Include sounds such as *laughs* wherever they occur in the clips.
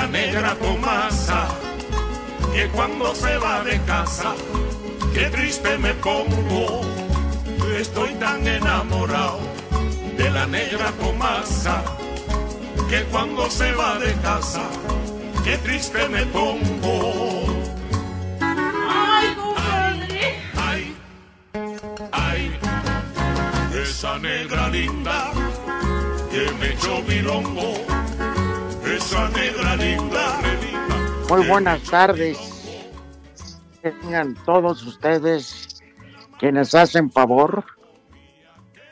La negra Tomasa que cuando se va de casa, qué triste me pongo. Estoy tan enamorado de la negra Tomasa que cuando se va de casa, qué triste me pongo. Ay, compadre. Ay, ay, esa negra linda que me echó bilongo, Muy buenas tardes. Tengan todos ustedes quienes hacen favor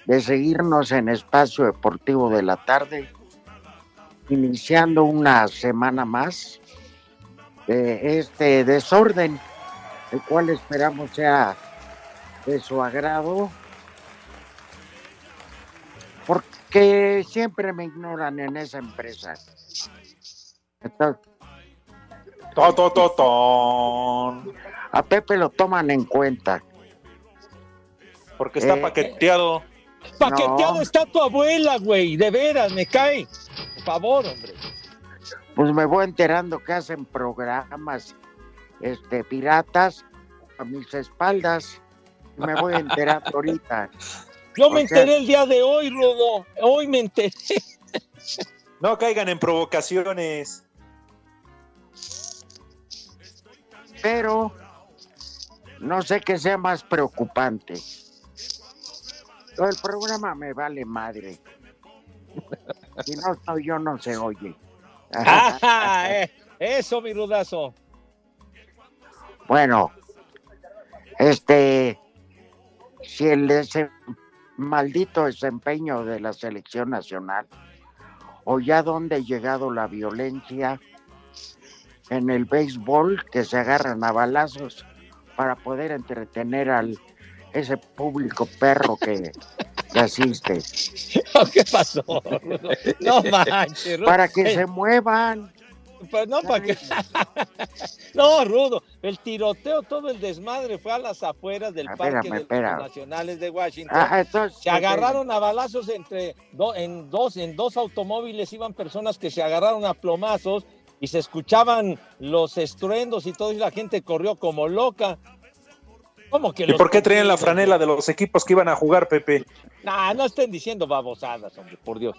de seguirnos en Espacio Deportivo de la Tarde, iniciando una semana más de este desorden, el cual esperamos sea de su agrado, porque siempre me ignoran en esa empresa. Entonces, a Pepe lo toman en cuenta. Porque está Eh, paqueteado. Paqueteado No. está tu abuela, güey. De veras, me cae. Por favor, hombre. Pues me voy enterando que hacen programas este piratas a mis espaldas. Me voy enterando ahorita. *laughs* Yo me O sea- enteré el día de hoy, Rudo. Hoy me enteré. No caigan en provocaciones. Pero no sé qué sea más preocupante. Todo el programa me vale madre. *laughs* Si no estoy yo, no se oye. Ajá, *laughs* eh, Eso, mi rudazo. Bueno, este, si el maldito desempeño de la selección nacional, o ya donde ha llegado la violencia en el béisbol, que se agarran a balazos para poder entretener al ese público perro que, que asiste, *laughs* ¿Qué pasó? No manches, para que Eh, se muevan. Pues no, para que... *laughs* no, Rudo, el tiroteo, todo el desmadre fue a las afueras del Ah, Parque espérame, de espérame. los Nacionales de Washington. Ah, entonces, se agarraron a balazos entre do- en dos en dos automóviles iban personas que se agarraron a plomazos y se escuchaban los estruendos y todo y la gente corrió como loca. ¿Cómo que ¿Y por qué traían la franela de los equipos que iban a jugar, Pepe? Nah, no estén diciendo babosadas, hombre, por Dios.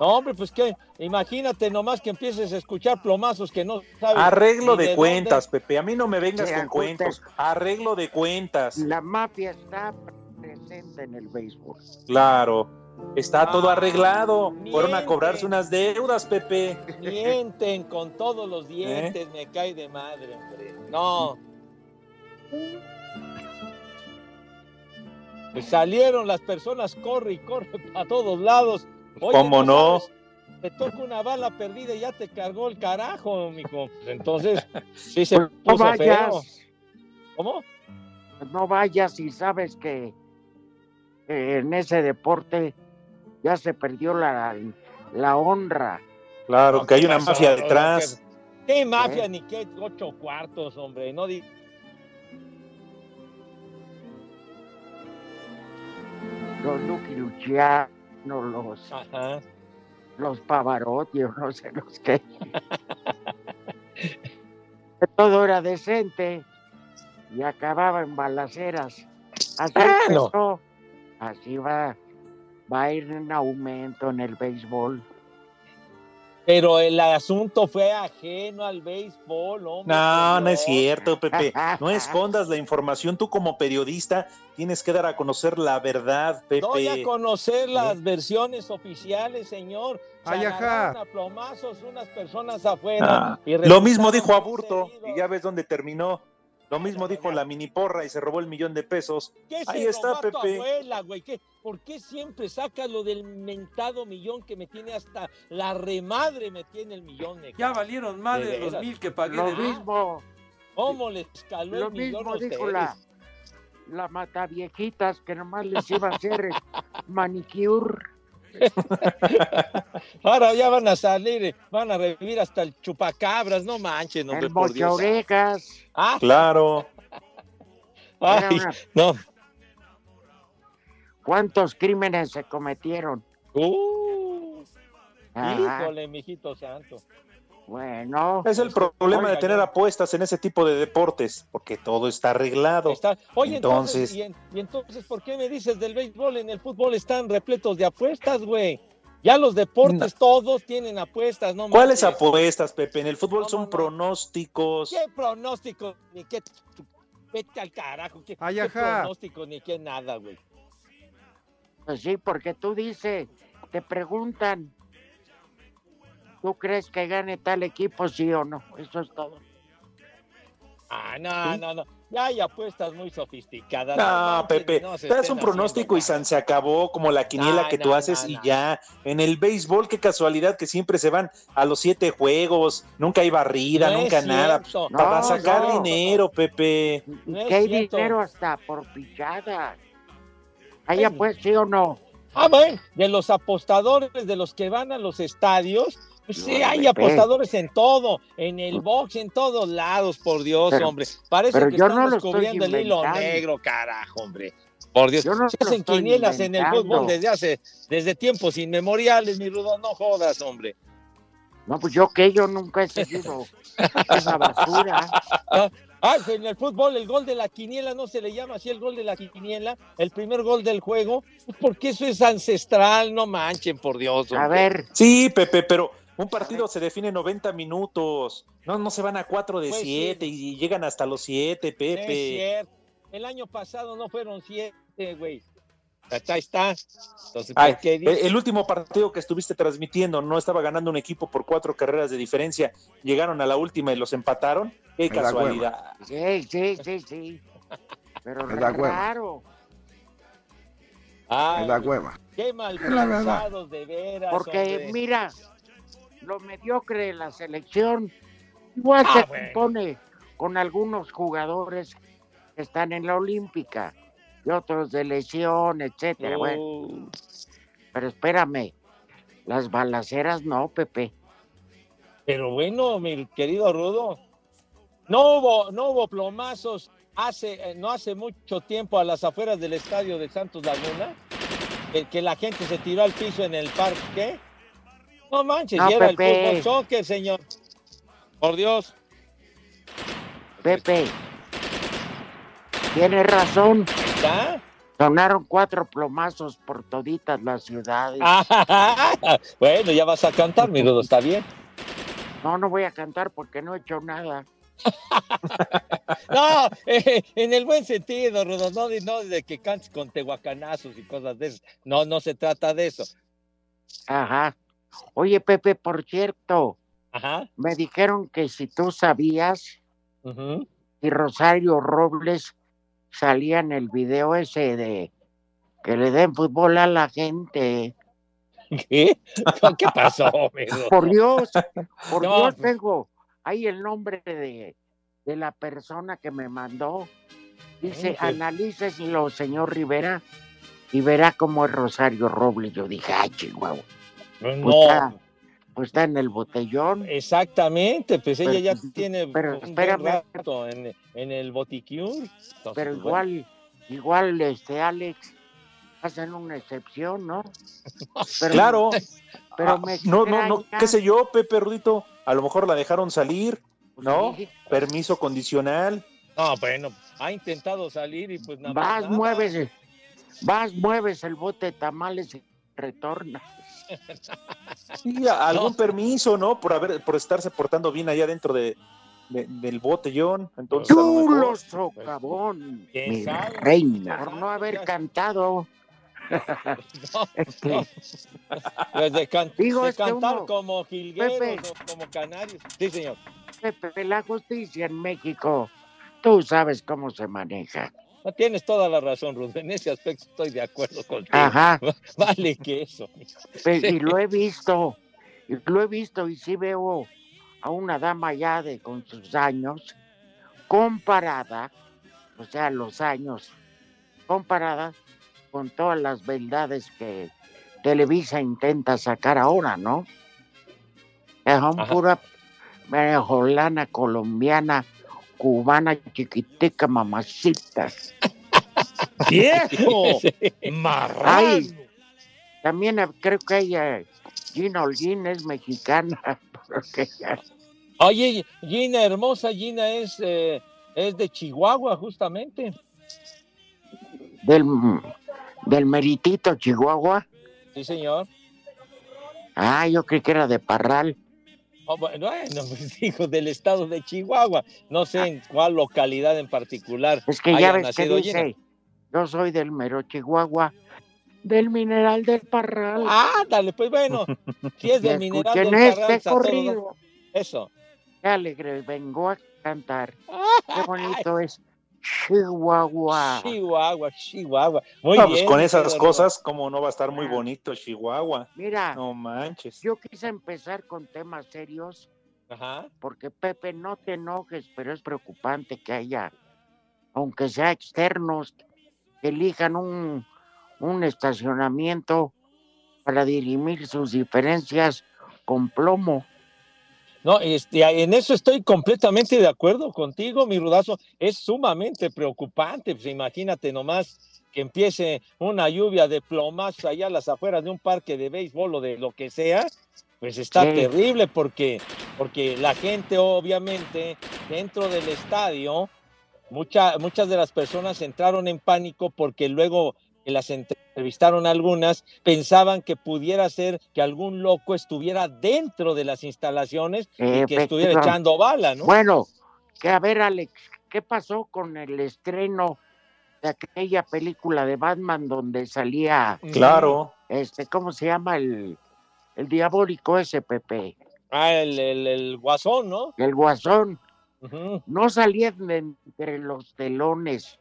No, hombre, pues que imagínate nomás que empieces a escuchar plomazos que no sabes. Arreglo de dónde. cuentas, Pepe. A mí no me vengas con cuentos. Arreglo de cuentas. La mafia está presente en el béisbol. Claro. Está Ah, todo arreglado. miente. Fueron a cobrarse unas deudas, Pepe. Mienten con todos los dientes, me cae de madre, hombre. No. Pues salieron las personas, corre y corre a todos lados. Oye, ¿Cómo tú no? sabes, Te toca una bala perdida y ya te cargó el carajo, mijo. Entonces, sí se Pues no puso feo. vayas, ¿Cómo? no vayas y sabes que en ese deporte ya se perdió la, la honra. Claro, que hay una pasó? mafia detrás. ¿Qué mafia ¿Eh? ni qué ocho cuartos, hombre? No di- Los Lucky Luciano, los, Ajá. los Pavarotti, o no sé los qué. Todo era decente y acababa en balaceras. Así empezó. Así va, va a ir en aumento en el béisbol. Pero el asunto fue ajeno al béisbol, hombre. No, no es cierto, Pepe. *laughs* No escondas la información. Tú como periodista tienes que dar a conocer la verdad, Doy a Pepe. conocer las versiones oficiales, señor. Se Ay, ajá. agarraron a plomazos unas personas afuera. Ah, y Lo mismo dijo Aburto heridos. y ya ves dónde terminó. Lo Lo mismo dijo la mini porra y se robó el millón de pesos. ¿Qué se Ahí está, robó a tu Pepe. abuela, güey? ¿Qué- ¿Por qué siempre sacas lo del mentado millón que me tiene hasta la remadre me tiene el millón? me Ya valieron más De de los mil que pagué Lo de mismo, ¿Cómo les caló lo el millón mismo a dijo la, la mataviejitas que nomás les iba a hacer manicure. *laughs* Ahora ya van a salir, eh, van a revivir hasta el chupacabras, no manchen, hombre, El por Dios. Ah, Claro. *laughs* Ay, una- no. ¿Cuántos crímenes se cometieron? Uh, híjole, mijito santo. Bueno, Es el problema de tener apuestas en ese tipo de deportes, porque todo está arreglado. Está- Oye, entonces, Entonces- ¿y, en- y entonces, ¿por qué me dices del béisbol? En el fútbol están repletos de apuestas, güey. Ya los deportes todos tienen apuestas, ¿no? ¿Cuáles apuestas, Pepe? En el fútbol No, son no, no. pronósticos. ¿Qué pronóstico? Ni qué. Vete al carajo. ¿Qué, Ay, qué? Ni qué nada, güey. pues sí, porque tú dices, te preguntan, ¿tú crees que gane tal equipo, sí o no? Eso es todo. Ah, no, no, no. Ya hay apuestas muy sofisticadas. No, Pepe, no te das un pronóstico y san se acabó, como la quiniela No, que tú haces no, y ya. En el béisbol, qué casualidad que siempre se van a los siete juegos, nunca hay barrida, nunca nada. Para sacar no. dinero, Pepe. Que hay cierto. dinero hasta por pichada. ¿Hay Ay. apuestas, sí o no? Ah, bueno, de los apostadores, de los que van a los estadios, sí, No, hay apostadores en todo, en el box, en todos lados, por Dios, Pero- hombre. Parece pero que yo no estamos cubriendo el hilo negro, carajo, hombre. Por Dios, no se hacen quinielas en el fútbol desde hace, desde tiempos inmemoriales, mi rudo, no jodas, hombre. No, pues yo que yo nunca he seguido *laughs* esa basura. Ah, en el fútbol el gol de la quiniela no se le llama así el gol de la quiniela, el primer gol del juego, pues porque eso es ancestral, no manchen, por Dios. A ver, Sí, Pepe, pero un partido se define 90 minutos. No, no se van a 4 de Pues sí. 7 y llegan hasta los 7, No es Pepe. cierto. El año pasado no fueron siete, güey. Ahí está. Entonces, Ay, el último partido que estuviste transmitiendo no estaba ganando un equipo por cuatro carreras de diferencia. Llegaron a la última y los empataron. Qué Me casualidad. sí, sí, sí, sí. Pero Me raro, Ay, Me da hueva. qué mal Es la verdad. pensados, de veras. porque hombre. mira, lo mediocre de la selección igual Ah, se bueno. compone con algunos jugadores que están en la Olímpica y otros de lesión, etcétera. Bueno, Uh, pero espérame, las balaceras no, Pepe. pero bueno, mi querido Rudo, no hubo, no hubo plomazos hace, eh, no hace mucho tiempo a las afueras del estadio de Santos Laguna, que, que la gente se tiró al piso en el parque. No manches, No, y era el Pepe. fútbol soccer, señor. Por Dios. Pepe, tienes razón. ¿Ya? Sonaron cuatro plomazos por toditas las ciudades. Ah, *laughs* bueno, ya vas a cantar, mi Rudo, está bien. No, no voy a cantar porque no he hecho nada. *laughs* No, eh, en el buen sentido, Rudo, no, de- no de que cantes con tehuacanazos y cosas de eso. No, no se trata de eso. Ajá. Oye, Pepe, por cierto, Ajá. me dijeron que si tú sabías ujú. si Rosario Robles salía en el video ese de que le den fútbol a la gente. ¿Qué? *laughs* ¿Qué pasó, mi Rudo? Por Dios, por No, Dios pues. tengo ahí el nombre de, de la persona que me mandó. Dice, pues. analíceselo, señor Rivera, y verá cómo es Rosario Robles. Yo dije, ay, chihuahua. Pues No, está, pues está en el botellón. exactamente, pues ella Pero- ya tiene pero un buen rato en, en el botiquín. Entonces, Pero pues, igual, igual, este, Alex, hacen una excepción, ¿no? *laughs* Pero, Claro. Pero Ah, me no, no, no, qué sé yo, Pepe Rudito. A lo mejor la dejaron salir, Pues ¿no? sí, Permiso condicional. No, bueno, ha intentado salir y pues nada más Vas, nada. mueves, vas, mueves el bote de tamales y retorna. Sí, algún No. permiso, ¿no? Por haber, por estarse portando bien allá dentro de, de- del botellón. Entonces, Chulo socavón, ¿Quién mi sabe? reina. ¿Quién Por no haber cantado. *laughs* No, Este, no. Pues de, can- Digo, de es que cantar uno- como jilgueros Pepe. o como canarios. Sí, señor. Pepe, la justicia en México Tú sabes cómo se maneja. Tienes toda la razón, Rudo. En ese aspecto estoy de acuerdo contigo. Ajá. *laughs* Vale que eso. mijo. Pe- Sí. Y lo he visto, y lo he visto y sí veo a una dama ya de con sus años comparada, o sea, los años comparada con todas las verdades que Televisa intenta sacar ahora, ¿no? Es un Ajá. pura venezolana, colombiana, cubana, chiquitica, mamacitas. *laughs* ¡Viejo! ¡Marrano! Ay. También eh, creo que ella, Gina Holguín, es mexicana, *laughs* ella- Oye, Gina hermosa, Gina es, eh, es de Chihuahua, justamente. del, del meritito Chihuahua. Sí, señor. Ah, yo creí que era de Parral. Oh, bueno, *laughs* bueno, pues digo, del estado de Chihuahua. No sé en cuál localidad en particular. Es que ya ves que dice, yo soy del mero Chihuahua, del mineral del Parral. Ah, dale, pues bueno. *laughs* Si es del mineral escuchen del Parral, este todo- corrido. Eso. Qué alegre, vengo a cantar. *laughs* Qué bonito es Chihuahua. Chihuahua, Chihuahua. Muy No, pues bien. con esas cosas, como no va a estar muy Ah. bonito Chihuahua? Mira, No manches. yo quise empezar con temas serios. Ajá. porque Pepe, no te enojes, pero es preocupante que haya, aunque sea externos, que elijan un, un estacionamiento para dirimir sus diferencias con plomo. No, este, en eso estoy completamente de acuerdo contigo, mi rudazo. Es sumamente preocupante. Pues imagínate nomás que empiece una lluvia de plomazos allá a las afueras de un parque de béisbol o de lo que sea. Pues está Sí. terrible porque, porque la gente, obviamente, dentro del estadio, mucha- muchas de las personas entraron en pánico porque luego que las entrevistaron algunas, pensaban que pudiera ser que algún loco estuviera dentro de las instalaciones y que estuviera echando bala, ¿no? Bueno, que a ver, Alex, ¿qué pasó con el estreno de aquella película de Batman donde salía, Claro. este, ¿cómo se llama? El, el diabólico ese, Pepe, Ah, el, el- el guasón, ¿no? el guasón. No salían de entre los telones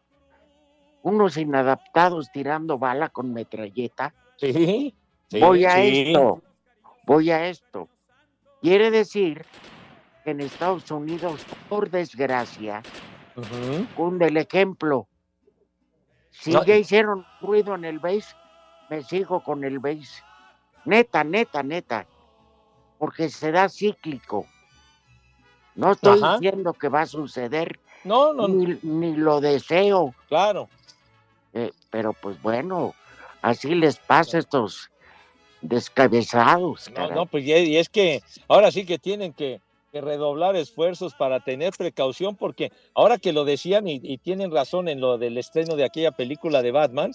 unos inadaptados tirando bala con metralleta. Sí. sí. voy a sí. esto, voy a esto. Quiere decir que en Estados Unidos, por desgracia, Ujú. cunde el ejemplo. Si No, ya hicieron ruido en el base, me sigo con el base. Neta, neta, neta. Porque será cíclico. No estoy Ajá. diciendo que va a suceder, No, no, ni, ni lo deseo, claro. Eh, pero pues bueno, así les pasa a estos descabezados. No, caray. no, pues y y es que ahora sí que tienen que, que redoblar esfuerzos para tener precaución, porque ahora que lo decían y, y tienen razón en lo del estreno de aquella película de Batman,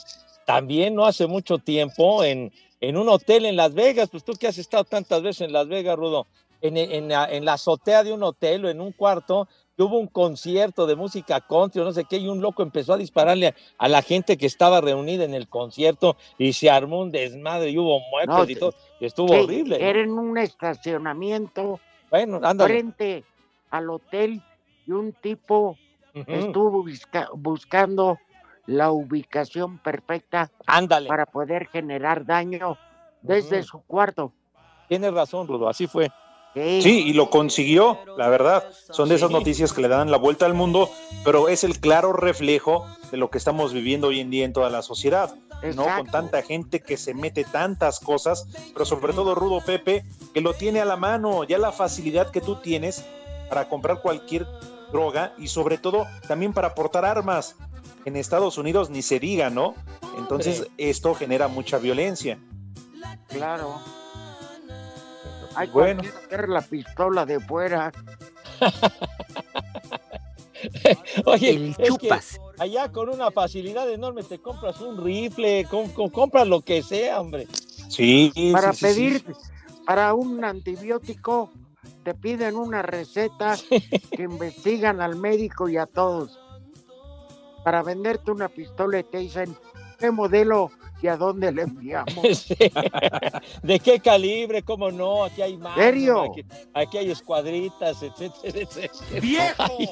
también no hace mucho tiempo en, en un hotel en Las Vegas, pues tú que has estado tantas veces en Las Vegas, Rudo, en, en la, en la azotea de un hotel o en un cuarto, que hubo un concierto de música country o no sé qué, y un loco empezó a dispararle a, a la gente que estaba reunida en el concierto y se armó un desmadre y hubo muertos No, y todo, y estuvo horrible. Era en un estacionamiento Bueno, ándale. frente al hotel y un tipo estuvo busca- buscando la ubicación perfecta Ándale. para poder generar daño desde su cuarto. Tienes razón, Rudo, así fue. Sí, y lo consiguió, la verdad. Son de esas Sí. noticias que le dan la vuelta al mundo, pero es el claro reflejo de lo que estamos viviendo hoy en día en toda la sociedad. ¿no? Con tanta gente que se mete tantas cosas, pero sobre todo Rudo Pepe, que lo tiene a la mano, ya la facilidad que tú tienes para comprar cualquier droga y sobre todo también para portar armas. En Estados Unidos ni se diga, ¿no? Entonces esto genera mucha violencia. Claro. Hay Bueno. que sacar la pistola de fuera. *laughs* Oye, El es que chupas. allá con una facilidad enorme te compras un rifle, com- com- compras lo que sea, hombre. Sí, Para sí, sí, sí. pedir, para un antibiótico, te piden una receta *laughs* que investigan al médico y a todos. Para venderte una pistola y te dicen, ¿qué modelo ¿Y a dónde le enviamos? *laughs* Sí. ¿De qué calibre? ¿Cómo no? Aquí hay más. ¿Serio? Aquí, aquí hay escuadritas, etcétera, etcétera. *laughs* ¡Viejo! Ay,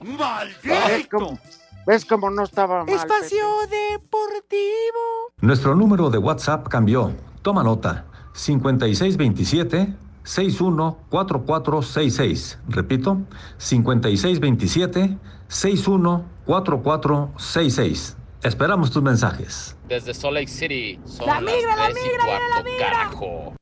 ¿Ves ¡Maldito! cómo, ¿Ves cómo no estaba mal? Espacio Pepe? Deportivo. Nuestro número de WhatsApp cambió. Toma nota. 5627 614466. Repito, 5627 614466. Esperamos tus mensajes. Desde Salt Lake City. Son La las migra, la tres y migra, viene la migra. carajo.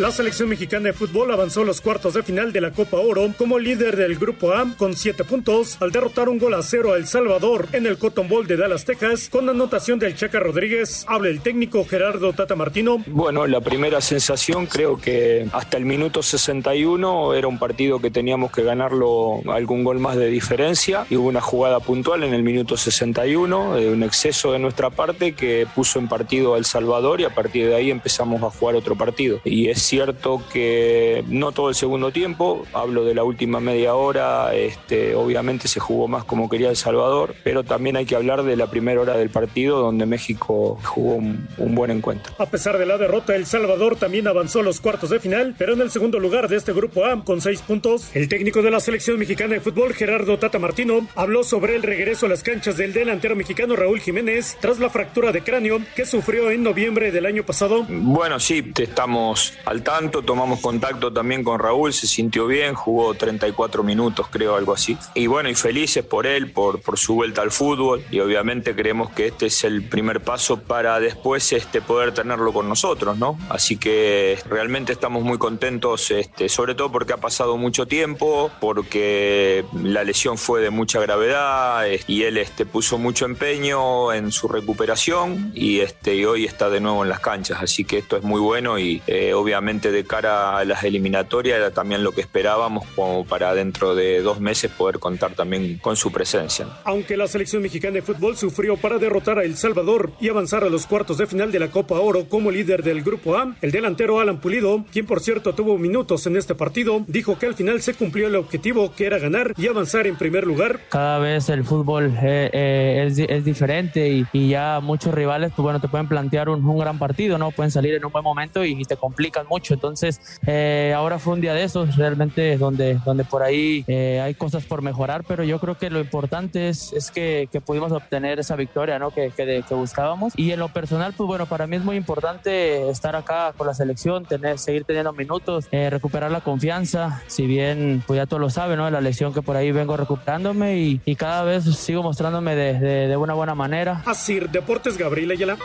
La selección mexicana de fútbol avanzó los cuartos de final de la Copa Oro como líder del Grupo A con siete puntos al derrotar un gol a cero a El Salvador en el Cotton Bowl de Dallas, Texas, con anotación del Chaca Rodríguez. Habla el técnico Gerardo Tata Martino. Bueno, la primera sensación creo que hasta el minuto 61 era un partido que teníamos que ganarlo algún gol más de diferencia y hubo una jugada puntual en el minuto 61, de un exceso de nuestra parte que puso en partido a El Salvador y a partir de ahí empezamos a jugar otro partido. Y es cierto que no todo el segundo tiempo, hablo de la última media hora, este, obviamente se jugó más como quería El Salvador, pero también hay que hablar de la primera hora del partido donde México jugó un, un buen encuentro. A pesar de la derrota, El Salvador también avanzó a los cuartos de final, pero en el segundo lugar de este Grupo A con seis puntos. El técnico de la selección mexicana de fútbol, Gerardo Tata Martino, habló sobre el regreso a las canchas del delantero mexicano Raúl Jiménez tras la fractura de cráneo que sufrió en noviembre del año pasado. Bueno, sí, te estamos al tanto, tomamos contacto también con Raúl, se sintió bien, jugó 34 minutos, creo, algo así. Y bueno, y felices por él, por, por su vuelta al fútbol, y obviamente creemos que este es el primer paso para después este, poder tenerlo con nosotros, ¿no? Así que realmente estamos muy contentos, este, sobre todo porque ha pasado mucho tiempo, porque la lesión fue de mucha gravedad, y él este, puso mucho empeño en su recuperación, y, este, y hoy está de nuevo en las canchas, así que esto es muy bueno y eh, obviamente de cara a las eliminatorias era también lo que esperábamos como para dentro de dos meses poder contar también con su presencia. Aunque la selección mexicana de fútbol sufrió para derrotar a El Salvador y avanzar a los cuartos de final de la Copa Oro como líder del Grupo A, el delantero Alan Pulido, quien por cierto tuvo minutos en este partido, dijo que al final se cumplió el objetivo que era ganar y avanzar en primer lugar. Cada vez el fútbol eh, eh, es, es, diferente y, y, ya muchos rivales, pues bueno, te pueden plantear un, un, gran partido, ¿no? Pueden salir en un buen momento y, y te complican mucho. Entonces, eh, ahora fue un día de esos, realmente, donde, donde por ahí eh, hay cosas por mejorar, pero yo creo que lo importante es, es que, que pudimos obtener esa victoria, ¿no? Que, que, que, buscábamos. Y en lo personal, pues bueno, para mí es muy importante estar acá con la selección, tener, seguir teniendo minutos, eh, recuperar la confianza, si bien, pues ya todos lo saben, ¿no? La lesión que por ahí vengo recuperándome y, y cada vez sigo mostrándome de, de, de una buena manera. Así, Deportes Gabriel Ayala.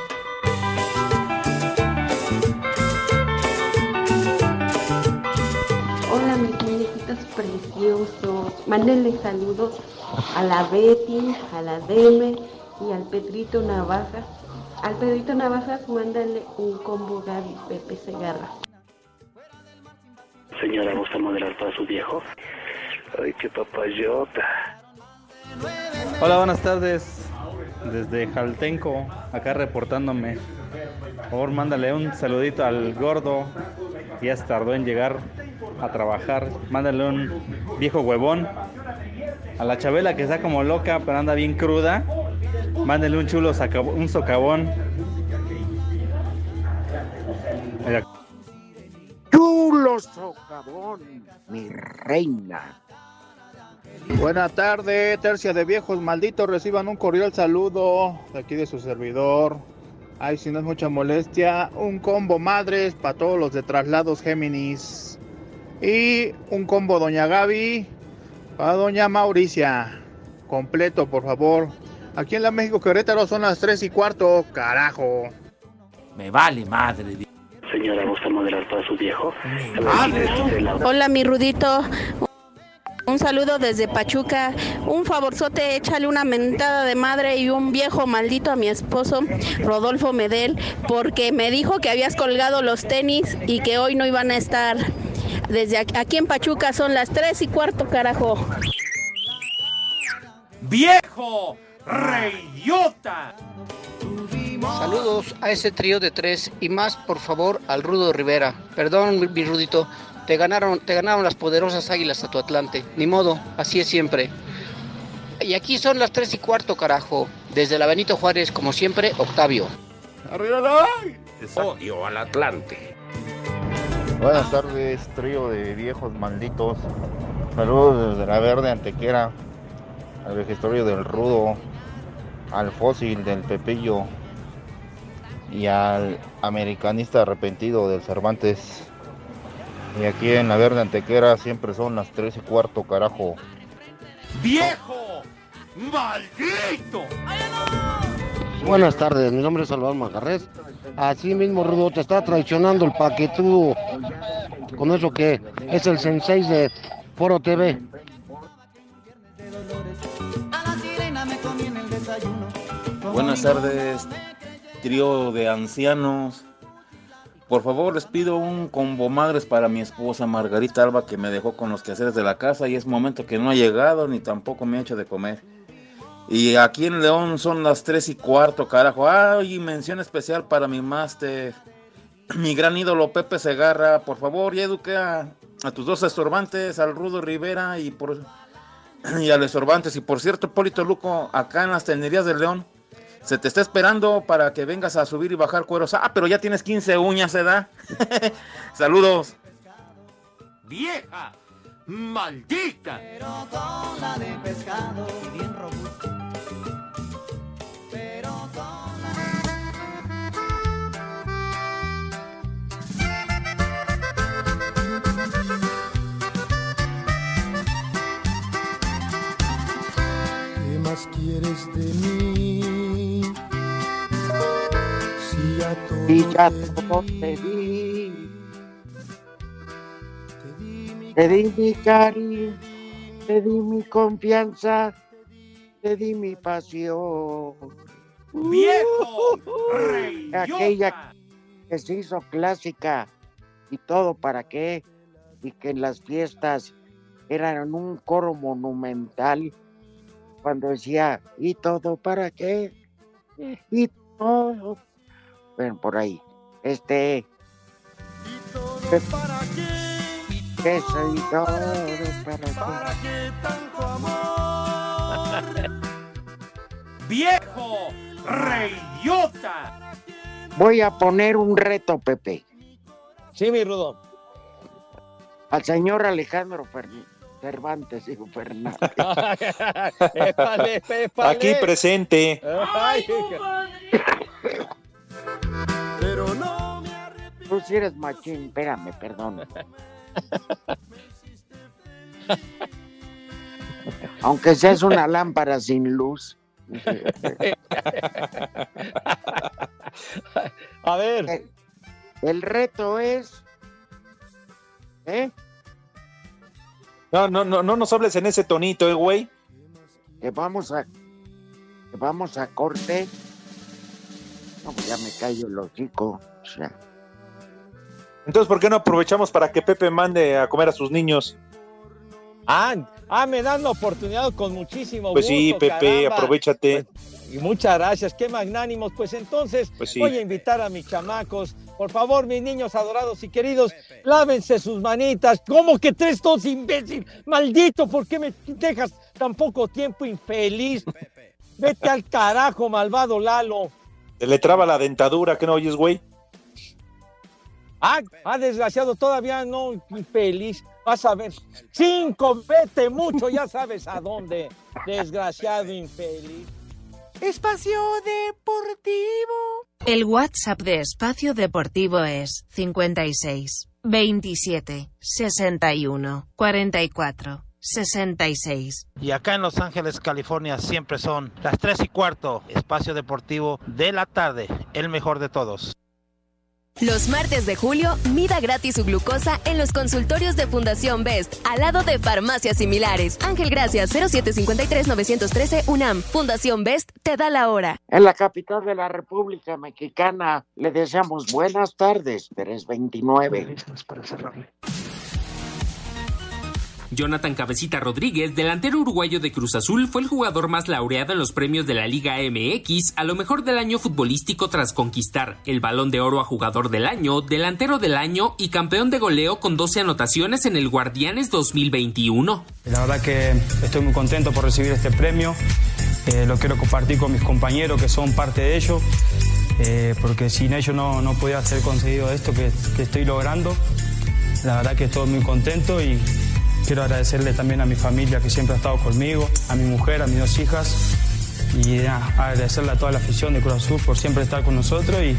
Mándenle saludos a la Betty, a la Deme y al Pedrito Navajas. Al Pedrito Navajas mándale un combo Gaby Pepe Segarra. Señora, ¿gusta moderar para su viejo? Ay, qué papayota. Hola, buenas tardes. Desde Jaltenco, acá reportándome. Por favor, mándale un saludito al gordo. Ya se tardó en llegar a trabajar. Mándale un viejo huevón. A la Chabela que está como loca, pero anda bien cruda. Mándale un chulo un socavón. Chulo socavón, mi reina. Buenas tardes, tercia de viejos malditos, reciban un cordial saludo de aquí de su servidor. Ay, si no es mucha molestia, un combo madres para todos los de traslados Géminis. Y un combo Doña Gaby para Doña Mauricia. Completo, por favor. Aquí en la México Querétaro son las 3 y cuarto, carajo. Me vale madre. Señora, ¿gusta moderar para su viejo? Hola, mi Rudito. Un saludo desde Pachuca. Un favorzote, échale una mentada de madre y un viejo maldito a mi esposo, Rodolfo Medel, porque me dijo que habías colgado los tenis y que hoy no iban a estar. Desde aquí en Pachuca son las 3 y cuarto, carajo. ¡Viejo! ¡Reyota! Saludos a ese trío de tres y más, por favor, al Rudo Rivera. Perdón, mi Rudito, Te ganaron, te ganaron las poderosas águilas a tu Atlante. Ni modo, así es siempre. Y aquí son las tres y cuarto, carajo. Desde la Benito Juárez, como siempre, Octavio. ¡Arriba la Odio al Atlante. Buenas tardes, trío de viejos malditos. Saludos desde la verde Antequera, al vejestorio del Rudo, al fósil del Pepillo y al americanista arrepentido del Cervantes. Y aquí en la verde Antequera siempre son las tres y cuarto, carajo. ¡Viejo! ¡Maldito! Buenas tardes, mi nombre es Salvador Macarrés. Así mismo, Rudo, te está traicionando el paquetudo. Con eso que es el sensei de Foro TV. Buenas tardes, trío de ancianos. Por favor, les pido un combo madres para mi esposa Margarita Alba que me dejó con los quehaceres de la casa y es momento que no ha llegado ni tampoco me ha hecho de comer. Y aquí en León son las 3 y cuarto, carajo. Ay, mención especial para mi máster, *clears throat* mi gran ídolo Pepe Segarra. Por favor, y eduque a, tus dos estorbantes, al Rudo Rivera y por *clears throat* y a los estorbantes. Y por cierto, Polito Luco, acá en las tenerías de León, se te está esperando para que vengas a subir y bajar cueros. Ah, pero ya tienes 15 uñas, ¿edad? *laughs* Saludos. ¡Vieja! ¡Maldita! ¿Qué más quieres de mí? Ya todo Y ya te todo di. te di. Te di mi cariño, te di mi confianza, te di mi pasión. ¡Viejo! Aquella que se hizo clásica y todo para qué, y que en las fiestas eran un coro monumental cuando decía, ¿y todo para qué? Y todo. Bueno, por ahí. Este. ¿Para qué? Que soy todo para ¿Para qué. qué tanto amor? *laughs* ¡Viejo! ¡Reyota! Voy a poner un reto, Pepe. Sí, mi Rudo. Al señor Alejandro Fer- Cervantes, digo Fernández. *laughs* Épale, épale. Aquí presente. Ay, Pero Tú sí eres machín, espérame, perdón. Aunque seas una lámpara sin luz. A ver. El, el reto es. ¿Eh? No, no, no, no nos hables en ese tonito, eh, güey. Que vamos a. Que vamos a corte. No, pues ya me callo el hocico. O sea, Entonces, ¿por qué no aprovechamos para que Pepe mande a comer a sus niños? Ah, ah, me dan la oportunidad con muchísimo Pues sí, gusto, Pepe, caramba. aprovechate. Y muchas gracias, qué magnánimos. Pues entonces Pues sí. voy a invitar a mis chamacos. Por favor, mis niños adorados y queridos, lávense sus manitas. ¿Cómo que tres tos, imbécil? Maldito, ¿por qué me dejas tan poco tiempo, infeliz? Vete al carajo, malvado Lalo. Se le traba la dentadura, ¿qué no oyes, güey? Ah, ah, desgraciado, todavía no, infeliz. Vas a ver. Cinco, vete mucho, ya sabes a dónde. Desgraciado, infeliz. Espacio Deportivo. El WhatsApp de Espacio Deportivo es 56 27 61 44 66. Y acá en Los Ángeles, California, siempre son las 3 y cuarto, espacio deportivo de la tarde, el mejor de todos. Los martes de julio, mida gratis su glucosa en los consultorios de Fundación Best, al lado de farmacias similares. Ángel Gracias, 0753-913 UNAM. Fundación Best te da la hora. en la capital de la República Mexicana le deseamos buenas tardes, 329. Jonathan Cabecita Rodríguez, delantero uruguayo de Cruz Azul, fue el jugador más laureado en los premios de la Liga MX a lo mejor del año futbolístico tras conquistar el balón de oro a jugador del año, delantero del año y campeón de goleo con 12 anotaciones en el Guardianes 2021. La verdad que estoy muy contento por recibir este premio. Eh, lo quiero compartir con mis compañeros que son parte de ello, eh, porque sin ellos no, no podía haber conseguido esto que, que estoy logrando. La verdad que estoy muy contento y quiero agradecerle también a mi familia que siempre ha estado conmigo, a mi mujer, a mis dos hijas y agradecerle a toda la afición de Cruz Azul por siempre estar con nosotros y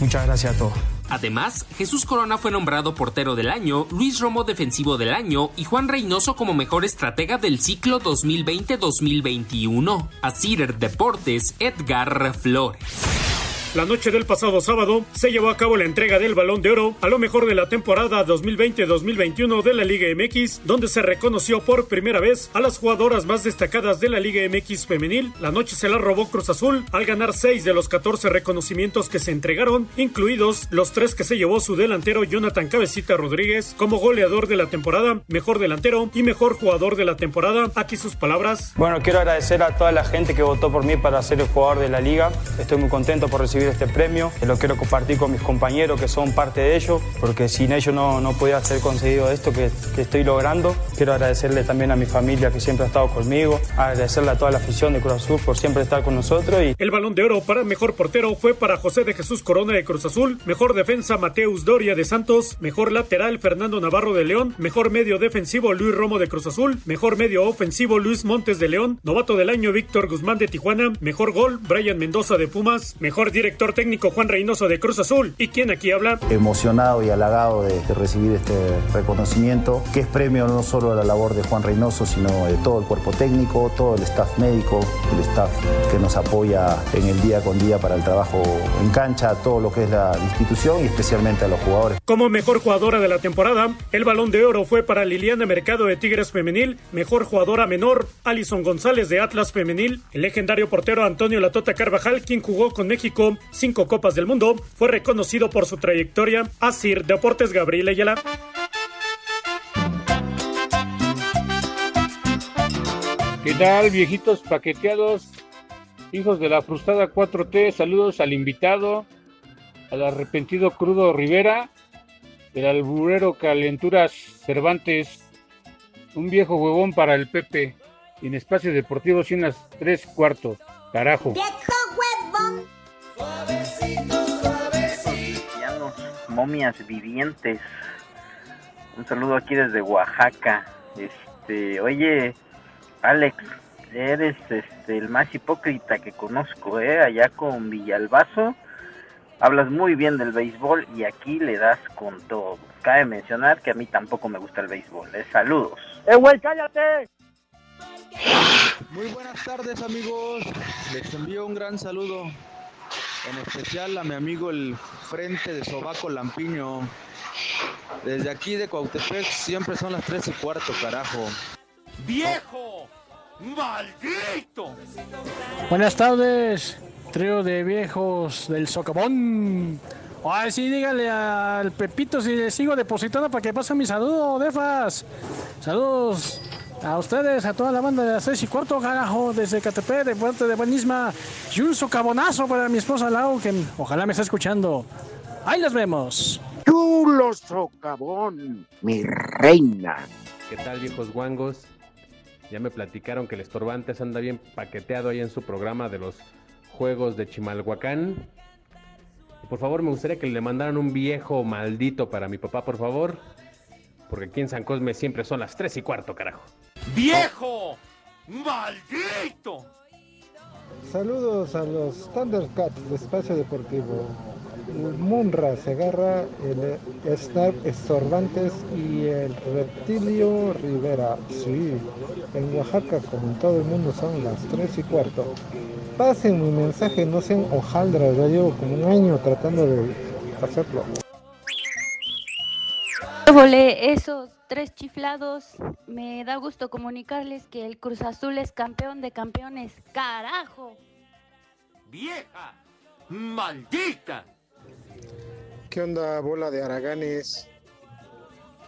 muchas gracias a todos. Además, Jesús Corona fue nombrado portero del año, Luis Romo defensivo del año y Juan Reynoso como mejor estratega del ciclo 2020-2021. A Cider Deportes, Edgar Flores. La noche del pasado sábado se llevó a cabo la entrega del Balón de Oro a lo mejor de la temporada 2020-2021 de la Liga MX, donde se reconoció por primera vez a las jugadoras más destacadas de la Liga MX femenil. La noche se la robó Cruz Azul al ganar 6 de los 14 reconocimientos que se entregaron, incluidos los tres que se llevó su delantero Jonathan Cabecita Rodríguez como goleador de la temporada, mejor delantero y mejor jugador de la temporada. Aquí sus palabras. Bueno, quiero agradecer a toda la gente que votó por mí para ser el jugador de la liga. Estoy muy contento por recibir este premio. Lo quiero compartir con mis compañeros que son parte de ello, porque sin ellos no, no podía ser conseguido esto que, que estoy logrando. Quiero agradecerle también a mi familia que siempre ha estado conmigo, agradecerle a toda la afición de Cruz Azul por siempre estar con nosotros. Y... El balón de oro para mejor portero fue para José de Jesús Corona de Cruz Azul, mejor defensa Mateus Doria de Santos, mejor lateral Fernando Navarro de León, mejor medio defensivo Luis Romo de Cruz Azul, mejor medio ofensivo Luis Montes de León, novato del año Víctor Guzmán de Tijuana, mejor gol Brian Mendoza de Pumas, mejor director técnico Juan Reynoso de Cruz Azul. ¿Y quién aquí habla? Emocionado y halagado de, de, recibir este reconocimiento, que es premio no solo a la labor de Juan Reynoso, sino de todo el cuerpo técnico, todo el staff médico, el staff que nos apoya en el día con día para el trabajo en cancha, todo lo que es la institución y especialmente a los jugadores. Como mejor jugadora de la temporada, el balón de oro fue para Liliana Mercado de Tigres Femenil, mejor jugadora menor, Alison González de Atlas Femenil, el legendario portero Antonio Latota Carvajal, quien jugó con México cinco Copas del Mundo, fue reconocido por su trayectoria. Asir Deportes Gabriel Ayala. ¿Qué tal, viejitos paqueteados? Hijos de la frustrada 4T, saludos al invitado, al arrepentido crudo Rivera, el alburero Calenturas Cervantes, un viejo huevón para el Pepe, en espacio deportivo sin las tres cuartos, carajo. Momias vivientes. Un saludo aquí desde Oaxaca. Este, oye, Alex, eres este el más hipócrita que conozco, eh, allá con Villalbazo. Hablas muy bien del béisbol y aquí le das con todo. Cabe mencionar que a mí tampoco me gusta el béisbol. Eh. Saludos. ¡Eh, güey, cállate! Muy buenas tardes, amigos. Les envío un gran saludo en especial a mi amigo el Frente de Sobaco Lampiño. Desde aquí de Cuautepec siempre son las 3 y cuarto, carajo. ¡Viejo! ¡Maldito! Buenas tardes, trío de viejos del socavón. Ay, sí, dígale al Pepito si le sigo depositando para que pase mi saludo, Defas. Saludos a ustedes, a toda la banda de las 3 y cuarto, carajo, desde Catepec, de Puente de Buenisma. Y un socavonazo para mi esposa Lau, que ojalá me esté escuchando. Ahí los vemos. Chulo socavón, mi reina. ¿Qué tal, viejos guangos? Ya me platicaron que el Estorbantes anda bien paqueteado ahí en su programa de los juegos de Chimalhuacán. Por favor, me gustaría que le mandaran un viejo maldito para mi papá, por favor. Porque aquí en San Cosme siempre son las 3 y cuarto, carajo. ¡Viejo! ¡Maldito! Saludos a los Thundercats de Espacio Deportivo. El Munra se agarra, el Snark Estorbantes y el Reptilio Rivera. Sí, en Oaxaca, como en todo el mundo, son las 3 y cuarto. Pasen mi mensaje, no sean hojaldras, ya llevo como un año tratando de hacerlo. Volé esos tres chiflados. Me da gusto comunicarles que el Cruz Azul es campeón de campeones. ¡Carajo! ¡Vieja! ¡Maldita! ¿Qué onda, bola de haraganes?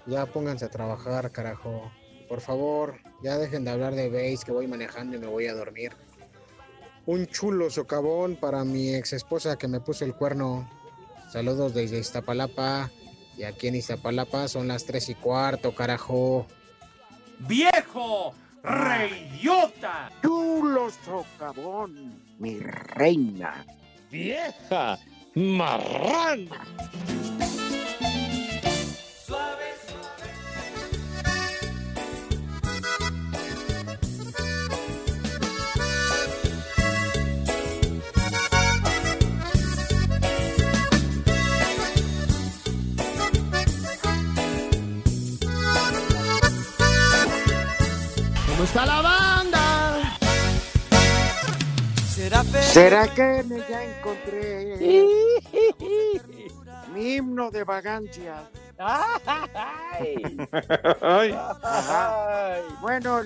Ya pónganse a trabajar, carajo. por favor, ya dejen de hablar de base, que voy manejando y me voy a dormir. Un chulo socavón para mi ex esposa que me puso el cuerno. Saludos desde Iztapalapa. Y aquí en Iztapalapa son las tres y cuarto, carajo. ¡Viejo! ¡Reidiota! Chulo socavón, mi reina. ¡Vieja! ¡Marrán! ¿Cómo está la banda? ¿Será que me ya encontré mi himno de vagancia? Ajá. Bueno,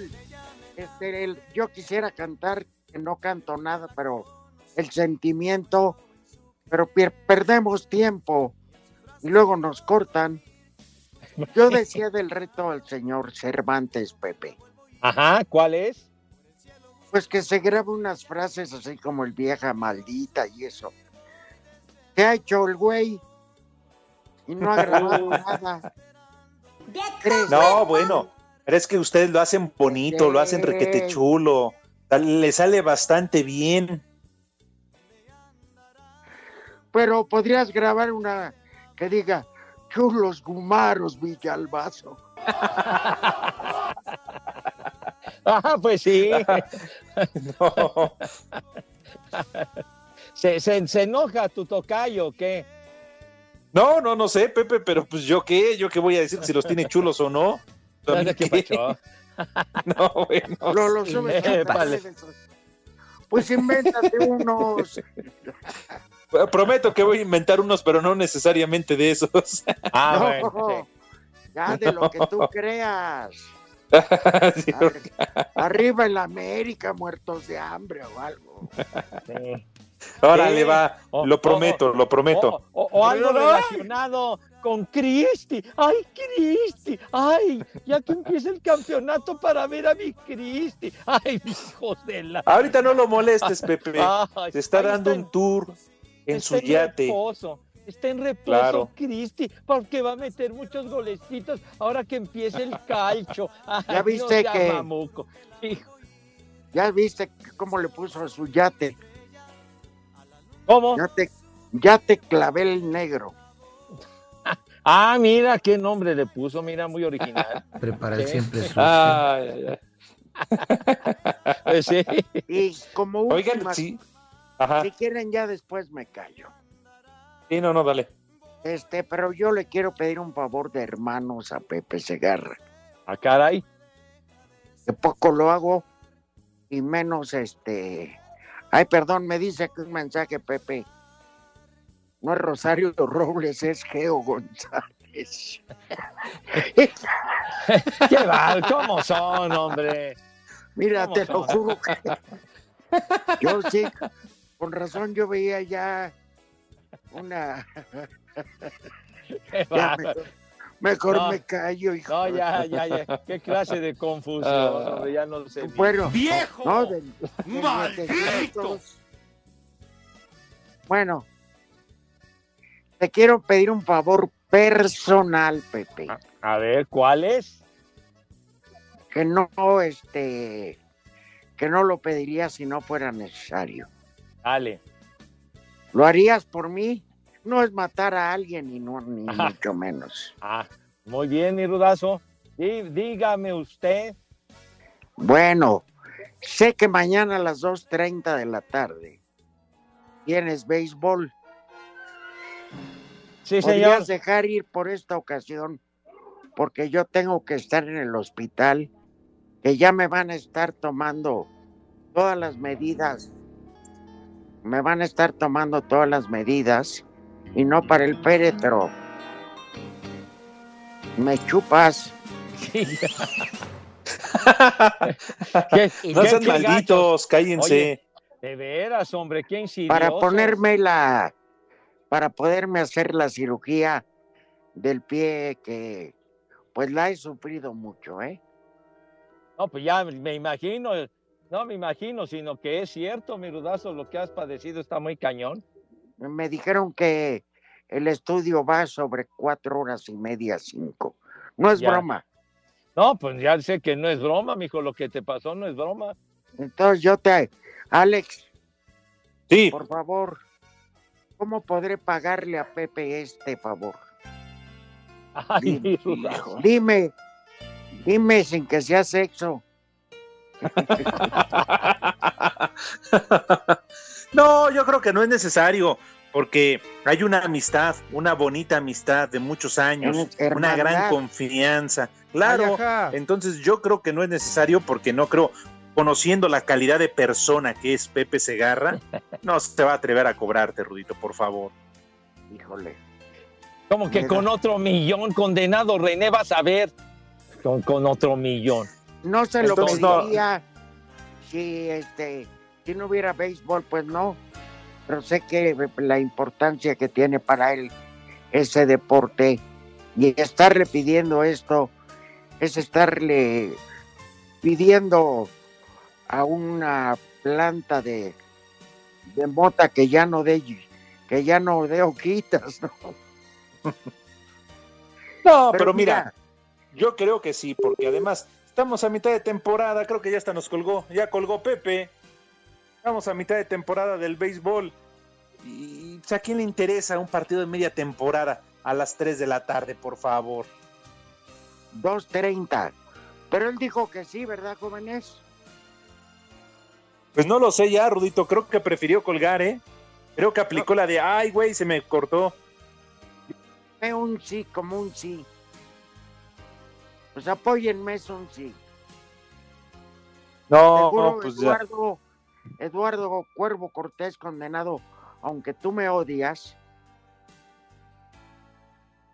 este, el- yo quisiera cantar, que no canto nada, pero el sentimiento, pero pier- perdemos tiempo y luego nos cortan. Yo decía del reto al señor Cervantes, Pepe. Ajá, ¿cuál es? Pues que se grabe unas frases así como el vieja maldita y eso. ¿Qué ha hecho el güey? Y no ha grabado *laughs* nada. ¿Crees? No, bueno, pero es que ustedes lo hacen bonito, lo hacen requete chulo, le sale bastante bien. Pero podrías grabar una que diga chulos gumaros Villalbazo. *laughs* Ah, pues sí. No. *laughs* ¿Se, se, se enoja tu tocayo o qué? No, no, no sé, Pepe, pero pues yo qué, yo qué voy a decir si los tiene chulos o no. *laughs* ¿A mí ¿Qué? *laughs* No, bueno. Lo, lo. Pues invéntate unos. Prometo que voy a inventar unos, pero no necesariamente de esos. Ah, No, bueno. Ya de lo que tú creas. *laughs* Sí, Arriba en la América, muertos de hambre o algo. sí. *laughs* Órale, Sí. va, lo prometo, lo prometo. O, o algo relacionado con Cristi. ¡Ay, Cristi! ¡Ay! Ya que empieza el campeonato para ver a mi Cristi. ¡Ay, hijos de la. Ahorita no lo molestes, *laughs* Pepe. Ay, Te está ahí dando está un tour en su yate. Está en reposo, Claro. Cristi, porque va a meter muchos golecitos ahora que empiece el *laughs* calcho. Ay, Ya no viste que- mamuco. Ya viste cómo le puso a su yate. ¿Cómo? Ya te, ya te clavé el negro. *laughs* Ah, mira qué nombre le puso, mira, muy original. *laughs* Prepara el Sí. siempre sucio. Ay, ay, sí. Y como Oigan, última, sí. Ajá. si quieren ya después me callo. Sí, no, no, dale. Este, pero yo le quiero pedir un favor de hermanos a Pepe Segarra. Ah, caray. Que poco lo hago y menos este. Ay, perdón, me dice que un mensaje, Pepe. No es Rosario Robles, es Geo González. *laughs* Qué mal, ¿cómo son, hombre? Mira, ¿Cómo te lo juro que *laughs* yo sí, con razón yo veía ya una. Ya, mejor mejor No. me callo, hijo. No, ya, ya, ya. Qué clase de confusión, Ah. ya no sé. Bueno, ¡Viejo! no, de- de ¡Maldito! nietecitos. Bueno, te quiero pedir un favor personal, Pepe. A ver, ¿cuál es? Que no, este, que no lo pediría si no fuera necesario. Dale. ¿Lo harías por mí? No es matar a alguien y no, ni Ajá. mucho menos. Ah, muy bien, mi rudazo. Dí- dígame usted. Bueno, sé que mañana a las 2.30 de la tarde tienes béisbol. Sí, ¿Podrías señor. dejar ir por esta ocasión? Porque yo tengo que estar en el hospital, que ya me van a estar tomando todas las medidas. Me van a estar tomando todas las medidas y no para el féretro. Me chupas. *laughs* ¿Qué- No sean malditos, cállense. Oye, de veras, hombre, qué insidioso. para ponerme la, para poderme hacer la cirugía del pie que pues la he sufrido mucho, ¿eh? No, pues ya me imagino, no me imagino, sino que es cierto, mi rudazo, lo que has padecido está muy cañón. Me dijeron que el estudio va sobre cuatro horas y media, cinco. No es Ya. broma. No, pues ya sé que no es broma, mijo, lo que te pasó no es broma. Entonces yo te, Alex, Sí. por favor, ¿cómo podré pagarle a Pepe este favor? Ay, mi rudazo. Dime, dime sin que sea sexo. *laughs* No, yo creo que no es necesario, porque hay una amistad, una bonita amistad de muchos años, una gran confianza. Claro, Ay, entonces yo creo que no es necesario porque no creo, conociendo la calidad de persona que es Pepe Segarra, *laughs* no se va a atrever a cobrarte, Rudito, por favor. Híjole. Como que con otro millón, condenado René, vas a ver. Con, con otro millón. No se lo Entonces, no. pediría si este si no hubiera béisbol, pues no. Pero sé que la importancia que tiene para él ese deporte y estarle pidiendo esto es estarle pidiendo a una planta de, de mota que ya no dé que ya no dé hojitas, ¿no? *laughs* No, pero, Pero mira, yo creo que sí, porque además estamos a mitad de temporada, creo que ya hasta nos colgó, ya colgó Pepe. Estamos a mitad de temporada del béisbol. Y pues, ¿a quién le interesa un partido de media temporada a las 3 de la tarde, por favor? 2.30. Pero él dijo que sí, ¿verdad, jóvenes? Pues no lo sé ya, Rudito, creo que prefirió colgar, ¿eh? Creo que aplicó la de, ay, güey, se me cortó. Un sí como un sí. Pues apóyenme, es un sí. No, Seguro, pues ya. Eduardo, Eduardo Cuervo Cortés condenado, aunque tú me odias,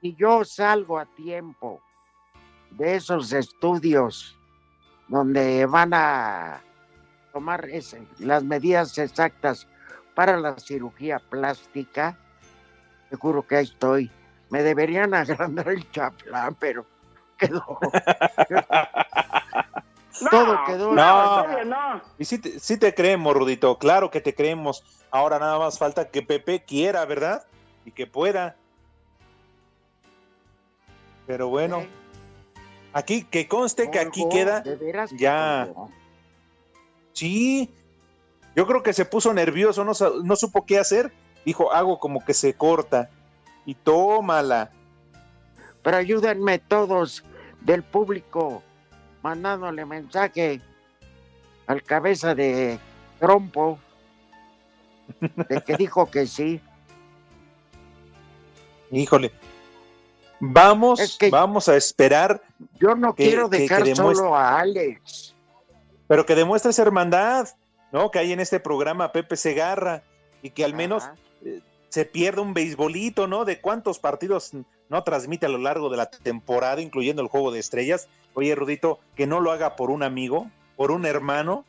y yo salgo a tiempo de esos estudios donde van a tomar ese- las medidas exactas para la cirugía plástica, seguro que ahí estoy. Me deberían *laughs* agrandar el chaplán, pero quedó. *laughs* Todo quedó. No, Y sí te, sí te creemos, Rudito, claro que te creemos. Ahora nada más falta que Pepe quiera, ¿verdad? Y que pueda. Pero bueno, aquí que conste que aquí queda de veras ya. Sí, yo creo que se puso nervioso, no, no supo qué hacer. Dijo, hago como que se corta. Y tómala. Pero ayúdenme todos del público mandándole mensaje al cabeza de trompo de que *laughs* dijo que sí. Híjole. Vamos, Es que vamos a esperar. Yo no que- quiero que dejar solo a Alex. Pero que demuestre esa hermandad, ¿no? Que hay en este programa Pepe Segarra y que al menos eh, se pierda un beisbolito, ¿no? De cuántos partidos no transmite a lo largo de la temporada, incluyendo el juego de estrellas. Oye, Rudito, que no lo haga por un amigo, por un hermano.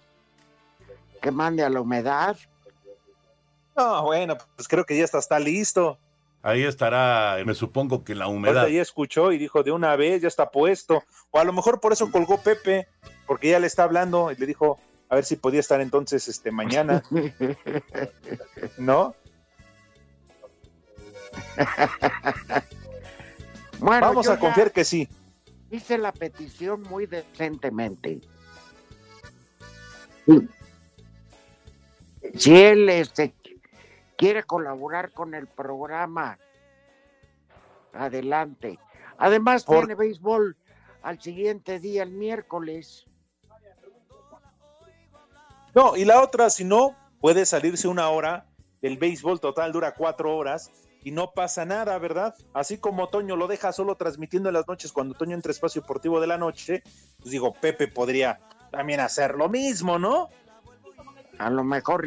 Que mande a la humedad. No, bueno, pues creo que ya está, está listo. Ahí estará, me supongo que la humedad. Ahorita ya escuchó y dijo de una vez, ya está puesto. O a lo mejor por eso colgó Pepe, porque ya le está hablando y le dijo a ver si podía estar entonces este mañana, *laughs* ¿no? *laughs* Bueno, Vamos a confiar que sí. Hice la petición muy decentemente. Sí. Si él este, quiere colaborar con el programa, adelante. Además, Por- tiene béisbol al siguiente día, el miércoles. No, y la otra, si no, puede salirse una hora. El béisbol total dura cuatro horas y no pasa nada, ¿verdad? Así como Toño lo deja solo transmitiendo en las noches cuando Toño entra a espacio deportivo de la noche, pues digo, Pepe podría también hacer lo mismo, ¿no? A lo mejor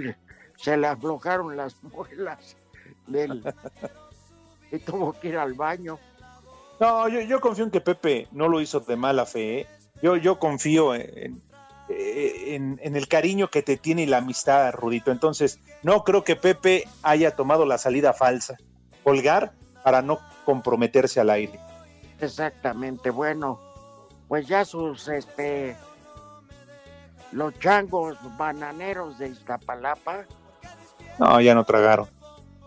se le aflojaron las muelas del... y tuvo que ir al baño. No, yo, yo confío en que Pepe no lo hizo de mala fe. ¿eh? Yo, yo confío en, en- en el cariño que te tiene y la amistad, Rudito. Entonces, no creo que Pepe haya tomado la salida falsa. Colgar para no comprometerse al aire. Exactamente, bueno, pues ya sus este los changos bananeros de Iztapalapa. No, ya no tragaron.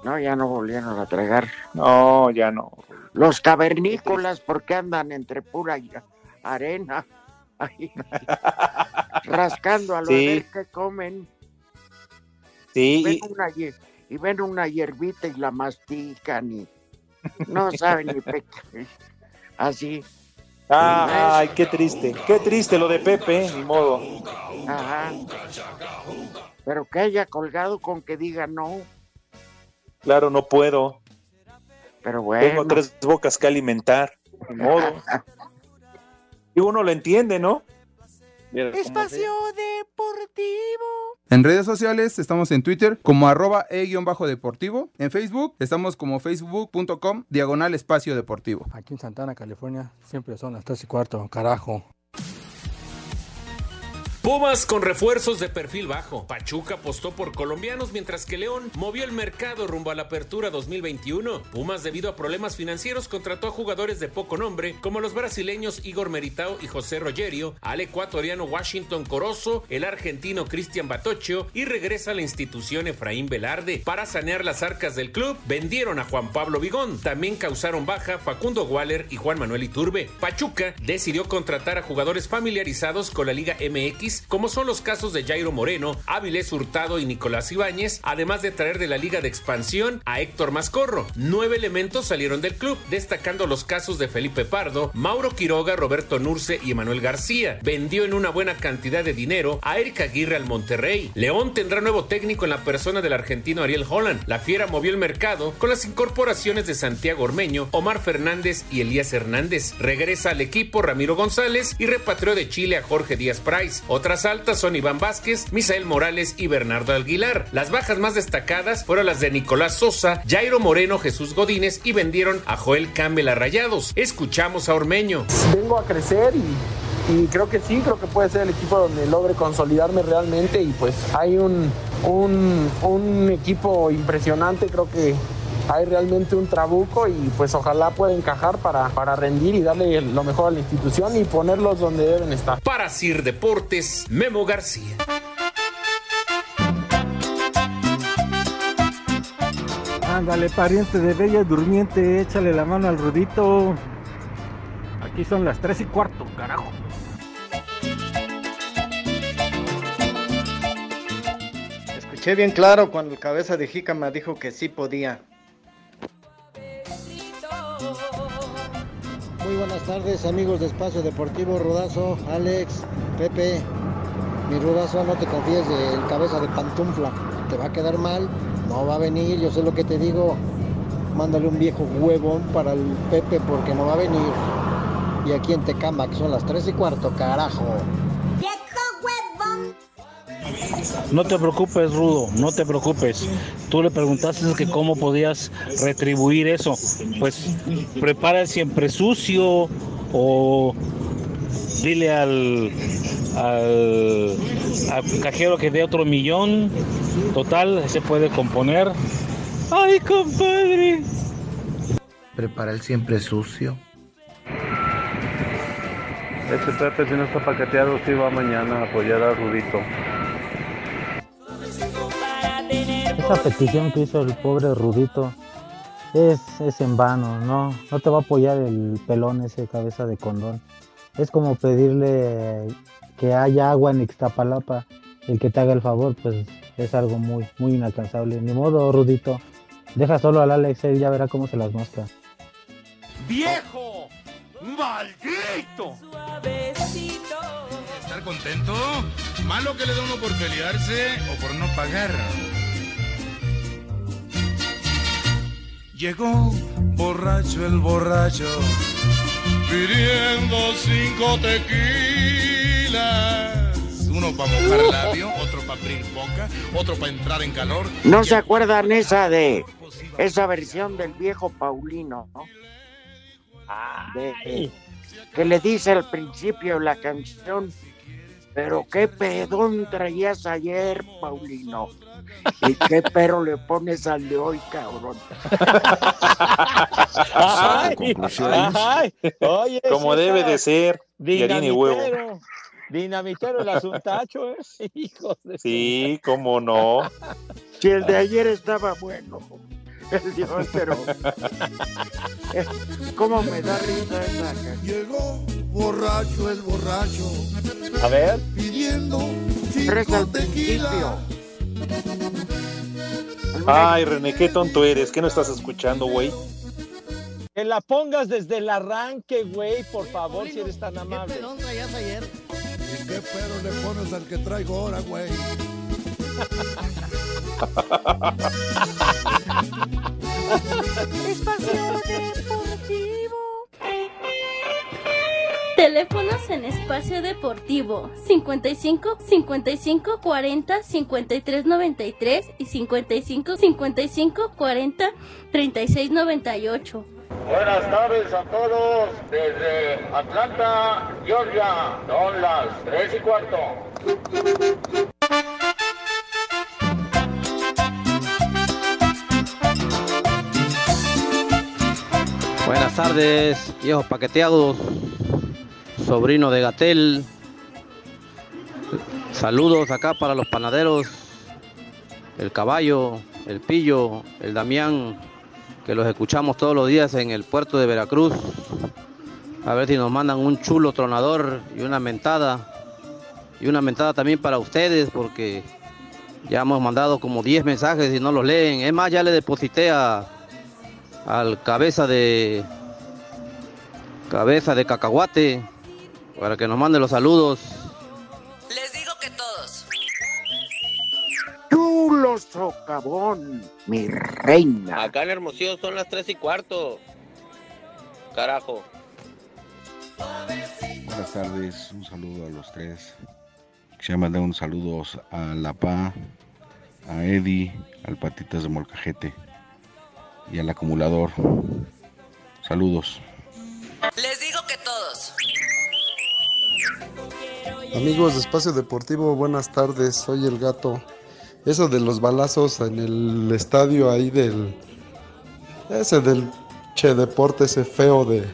No, ya no volvieron a tragar. No, ya no. Los cavernícolas, porque andan entre pura arena, *laughs* ahí, *laughs* rascando a los Sí. que comen. Sí, Ven una y ven una hierbita y la mastican y no saben ni pe- *laughs* Así. Ah, ay, qué triste. Qué triste lo de Pepe, ni modo. Ajá. Pero que haya colgado con que diga no. Claro, no puedo. Pero bueno. Tengo tres bocas que alimentar. Ni modo. *laughs* Y uno lo entiende, ¿no? Espacio Deportivo. En redes sociales estamos en Twitter como arroba e-deportivo. En Facebook estamos como facebook.com diagonal espacio deportivo. Aquí en Santana, California, siempre son las 3 y cuarto, carajo. Pumas con refuerzos de perfil bajo. Pachuca apostó por colombianos mientras que León movió el mercado rumbo a la apertura 2021. Pumas debido a problemas financieros contrató a jugadores de poco nombre como los brasileños Igor Meritao y José Rogerio, al ecuatoriano Washington Corozo, el argentino Cristian Batocho y regresa a la institución Efraín Velarde. Para sanear las arcas del club, vendieron a Juan Pablo Vigón. También causaron baja Facundo Waller y Juan Manuel Iturbe. Pachuca decidió contratar a jugadores familiarizados con la Liga MX, como son los casos de Jairo Moreno, Áviles Hurtado y Nicolás Ibáñez, además de traer de la Liga de Expansión a Héctor Mascorro. Nueve elementos salieron del club, destacando los casos de Felipe Pardo, Mauro Quiroga, Roberto Nurce y Emanuel García. Vendió en una buena cantidad de dinero a Erika Aguirre al Monterrey. León tendrá nuevo técnico en la persona del argentino Ariel Holland. La Fiera movió el mercado con las incorporaciones de Santiago Ormeño, Omar Fernández y Elías Hernández. Regresa al equipo Ramiro González y repatrió de Chile a Jorge Díaz Price. Otras altas son Iván Vázquez, Misael Morales y Bernardo Aguilar. Las bajas más destacadas fueron las de Nicolás Sosa, Jairo Moreno, Jesús Godínez y vendieron a Joel Campbell a Rayados. Escuchamos a Ormeño. vengo a crecer y, creo que sí, creo que puede ser el equipo donde logre consolidarme realmente y pues hay un equipo impresionante, creo que hay realmente un trabuco y pues ojalá pueda encajar para, para rendir y darle lo mejor a la institución y ponerlos donde deben estar. Para Sir Deportes, Memo García. Ándale, pariente de Bella Durmiente, échale la mano al Rudito. Aquí son las 3 y cuarto, carajo. Escuché bien claro cuando el cabeza de Jícama dijo que sí podía. Muy buenas tardes amigos de Espacio Deportivo, Rudazo, Alex, Pepe. Mi Rudazo, no te confíes del cabeza de pantufla, te va a quedar mal, no va a venir, yo sé lo que te digo. Mándale un viejo huevón para el Pepe porque no va a venir. Y aquí en Tecama, que son las 3 y cuarto, carajo. No te preocupes, Rudo, no te preocupes. Tú le preguntaste que cómo podías retribuir eso. Pues prepara el siempre sucio o dile al, al, al cajero que dé otro millón. Total, se puede componer. ¡Ay, compadre! Prepara el siempre sucio. Este Pepe, si no está paqueteado, sí va mañana a apoyar a Rudito. Esa petición que hizo el pobre Rudito es, es en vano, no, no te va a apoyar el pelón ese cabeza de condón. Es como pedirle que haya agua en Ixtapalapa, el que te haga el favor, pues es algo muy, muy inalcanzable. Ni modo, Rudito, deja solo al Alex, él ya verá cómo se las muestra. ¡Viejo! ¡Maldito! ¿Estar contento? Malo que le da uno por pelearse o por no pagar. Llegó borracho el borracho, pidiendo cinco tequilas. Uno para mojar labio, otro para abrir boca, otro para entrar en calor. ¿No se acuerdan esa de esa versión del viejo Paulino, ¿no? De- que le dice al principio la canción, pero qué pedón traías ayer, Paulino. ¿Y qué pero le pones al de hoy, cabrón? Ay, ay, oye, *laughs* Como debe de ser. harina y huevo. Dinamitero, Dinamitero el asuntacho, ¿eh? *laughs* Hijos de Sí, cómo no. Si el de ayer estaba bueno, el de hoy, pero eh, cómo me da risa esa canción. Llegó borracho el borracho. A ver. Pidiendo cinco tequila. Ay, René, qué tonto eres. ¿Qué no estás escuchando, güey? Que la pongas desde el arranque, güey, por favor, si eres tan amable. traías ayer? ¿Y qué pero le pones al que traigo ahora, güey? *laughs* Espacio Teléfonos en espacio deportivo 55 55 40 53 93 y 55 55 40 36 98. Buenas tardes a todos desde Atlanta, Georgia. Son las 3 y cuarto. Buenas tardes, viejos paqueteados, sobrino de Gatel. Saludos acá para los panaderos, el caballo, el pillo, el Damián, que los escuchamos todos los días en el puerto de Veracruz. A ver si nos mandan un chulo tronador y una mentada. Y una mentada también para ustedes, porque ya hemos mandado como 10 mensajes y no los leen. Es más, ya le deposité a, al cabeza de cabeza de cacahuate para que nos mande los saludos. Les digo que todos. Chulo socavón, mi reina. Acá en Hermosillo son las 3 y cuarto. Carajo. Buenas tardes, un saludo a los tres. Quisiera mandar un saludo a La Pa, a Eddie, al Patitas de Molcajete y al acumulador. Saludos. Les digo que todos. Amigos de Espacio Deportivo, buenas tardes, soy el gato. Eso de los balazos en el estadio ahí del... Ese del Che Deporte, ese feo de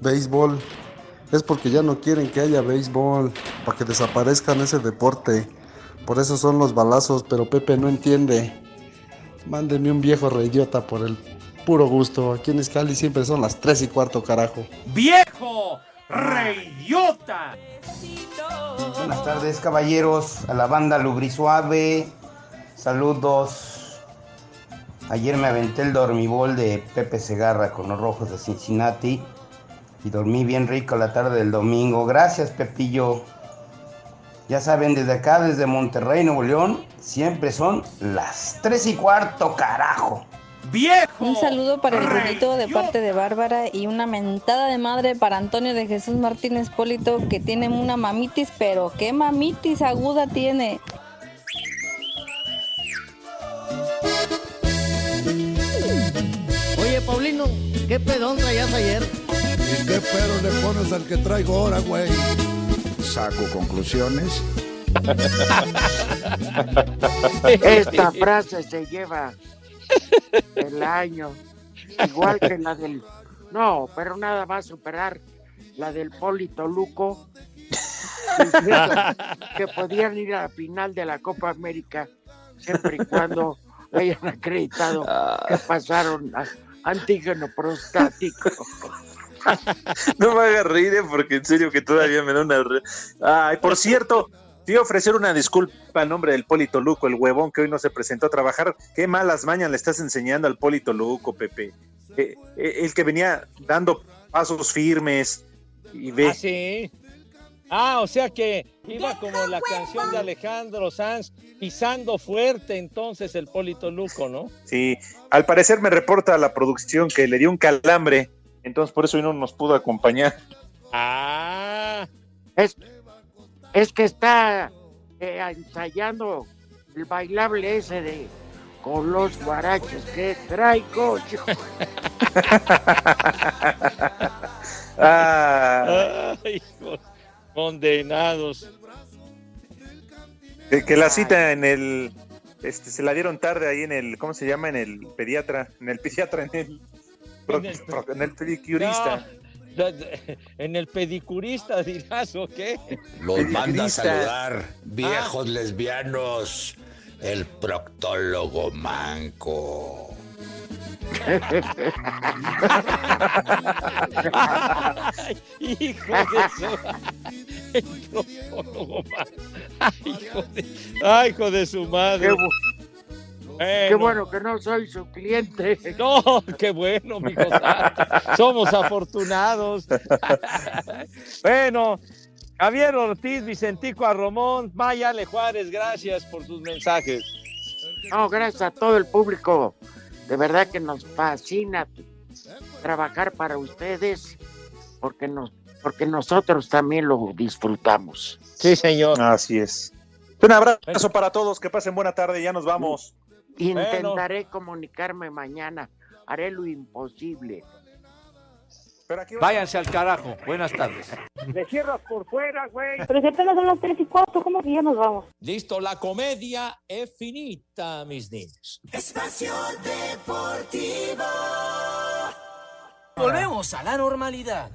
béisbol. Es porque ya no quieren que haya béisbol, para que desaparezcan ese deporte. Por eso son los balazos, pero Pepe no entiende. Mándenme un viejo reidiota por el puro gusto. Aquí en Escali siempre son las 3 y cuarto, carajo. ¡Viejo! ¡Reyota! Buenas tardes, caballeros, a la banda Lubrisuave. Saludos. Ayer me aventé el dormibol de Pepe Segarra con los rojos de Cincinnati y dormí bien rico la tarde del domingo. Gracias, Pepillo. Ya saben, desde acá, desde Monterrey, Nuevo León, siempre son las 3 y cuarto, carajo. ¡Viejo! Un saludo para el Rudito de parte de Bárbara y una mentada de madre para Antonio de Jesús Martínez Polito que tiene una mamitis, pero qué mamitis aguda tiene. Oye, Paulino, ¿qué pedón traías ayer? ¿Y qué pero le pones al que traigo ahora, güey? Saco conclusiones. *laughs* Esta frase se lleva el año, igual que la del... No, pero nada va a superar la del Polito Luco, que podían ir a la final de la Copa América siempre y cuando hayan acreditado que pasaron a antígeno prostático. No me hagas reír, eh, porque en serio que todavía me da una... Ay, por cierto, a ofrecer una disculpa en nombre del Polito Luco, el huevón que hoy no se presentó a trabajar. Qué malas mañas le estás enseñando al Polito Luco, Pepe. Eh, eh, el que venía dando pasos firmes y ve... Ah, sí. Ah, o sea que iba como la canción de Alejandro Sanz, pisando fuerte entonces el Polito Luco, ¿no? Sí, al parecer me reporta la producción que le dio un calambre, entonces por eso hoy no nos pudo acompañar. Ah. Es, es que está eh, ensayando el bailable ese de con los guaraches que traigo yo. Ah, *laughs* Ay, hijos, condenados. que, que la cita en el... Este, se la dieron tarde ahí en el, ¿cómo se llama? En el pediatra, en el pediatra, en el, En el- en el pedicurista. No, *laughs* en el pedicurista dirás o qué. Los manda a saludar, viejos lesbianos, el proctólogo manco. *laughs* Ay, hijo de su... *laughs* Ay, hijo de... Ay, hijo de su madre. Qué, qué bueno que no soy su cliente. *laughs* No, qué bueno, mi Somos afortunados. *laughs* bueno, Javier Ortiz, Vicentico Arromón, Maya Ale Juárez, gracias por sus mensajes. No, gracias a todo el público. De verdad que nos fascina trabajar para ustedes porque nos porque nosotros también lo disfrutamos. Sí, señor. Así es. Un abrazo para todos, que pasen buena tarde, ya nos vamos. Intentaré comunicarme mañana. Haré lo imposible. Váyanse al carajo. Buenas tardes. Le cierras por fuera, güey. Pero si apenas son las 3 y 4, ¿cómo que ya nos vamos? Listo, la comedia es finita, mis niños. Espacio Deportivo. Volvemos a la normalidad.